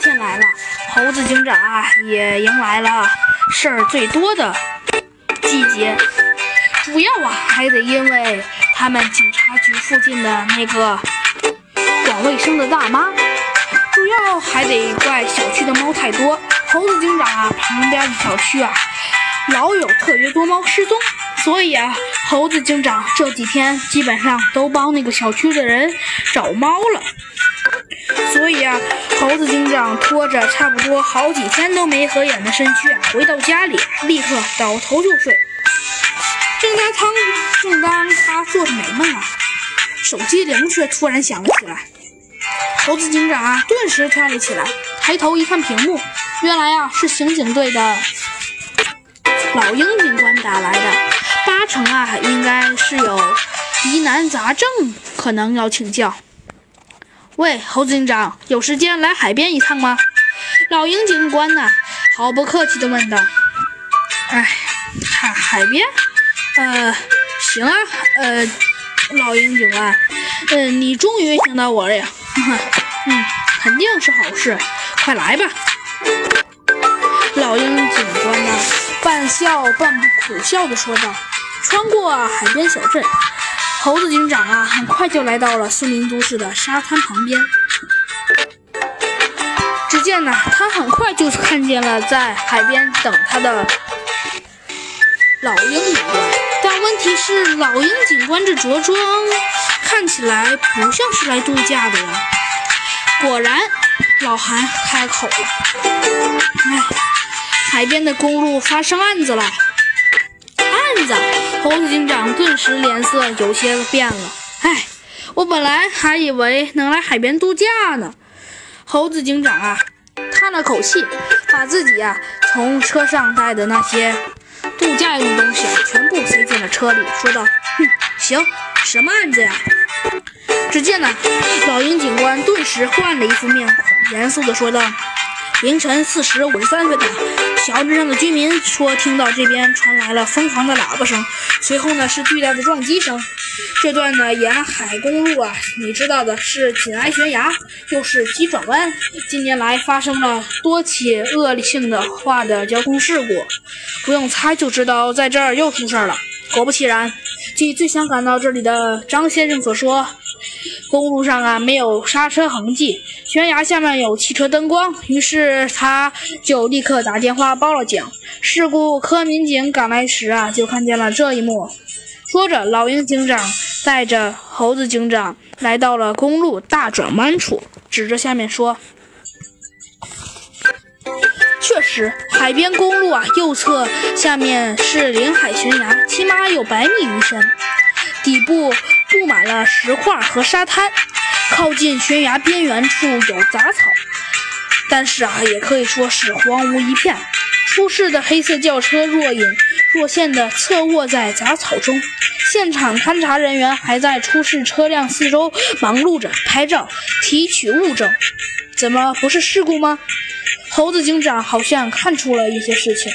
天来了，猴子警长啊也迎来了事儿最多的季节。主要啊还得因为他们警察局附近的那个管卫生的大妈，主要还得怪小区的猫太多。猴子警长啊旁边的小区啊老有特别多猫失踪，所以啊猴子警长这几天基本上都帮那个小区的人找猫了。所以啊，猴子警长拖着差不多好几天都没合眼的身躯啊，回到家里立刻倒头就睡。正当他正当他做着美梦啊，手机铃却突然响了起来。猴子警长啊，顿时跳了起来，抬头一看屏幕，原来啊是刑警队的老鹰警官打来的，八成啊应该是有疑难杂症，可能要请教。喂，猴子警长，有时间来海边一趟吗？老鹰警官呢，毫不客气地问道。哎，海海边？呃，行啊，呃，老鹰警官，嗯，你终于想到我了呀，嗯，肯定是好事，快来吧。老鹰警官呢，半笑半苦笑地说道。穿过海边小镇。猴子警长啊，很快就来到了森林都市的沙滩旁边。只见呢，他很快就看见了在海边等他的老鹰警官。但问题是，老鹰警官这着装看起来不像是来度假的呀。果然，老韩开口了：“哎，海边的公路发生案子了。”案子。猴子警长顿时脸色有些变了。唉，我本来还以为能来海边度假呢。猴子警长啊，叹了口气，把自己呀从车上带的那些度假用东西全部塞进了车里，说道：“哼，行，什么案子呀？”只见呢，老鹰警官顿时换了一副面孔，严肃地说道：“凌晨四时五十三分的。”桥之上的居民说，听到这边传来了疯狂的喇叭声，随后呢是巨大的撞击声。这段呢沿海公路啊，你知道的是紧挨悬崖，又是急转弯。近年来发生了多起恶性的化的交通事故，不用猜就知道在这儿又出事了。果不其然，据最先赶到这里的张先生所说。公路上啊，没有刹车痕迹，悬崖下面有汽车灯光，于是他就立刻打电话报了警。事故科民警赶来时啊，就看见了这一幕。说着，老鹰警长带着猴子警长来到了公路大转弯处，指着下面说：“确实，海边公路啊，右侧下面是临海悬崖，起码有百米余深，底部。”布满了石块和沙滩，靠近悬崖边缘处有杂草，但是啊，也可以说是荒芜一片。出事的黑色轿车若隐若现地侧卧在杂草中，现场勘查人员还在出事车辆四周忙碌着拍照、提取物证。怎么不是事故吗？猴子警长好像看出了一些事情。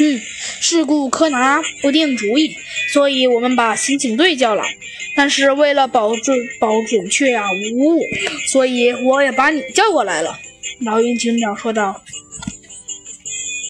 嗯，事故科拿不定主意，所以我们把刑警队叫来。但是为了保准保准确啊无误，所以我也把你叫过来了。”老鹰警长说道。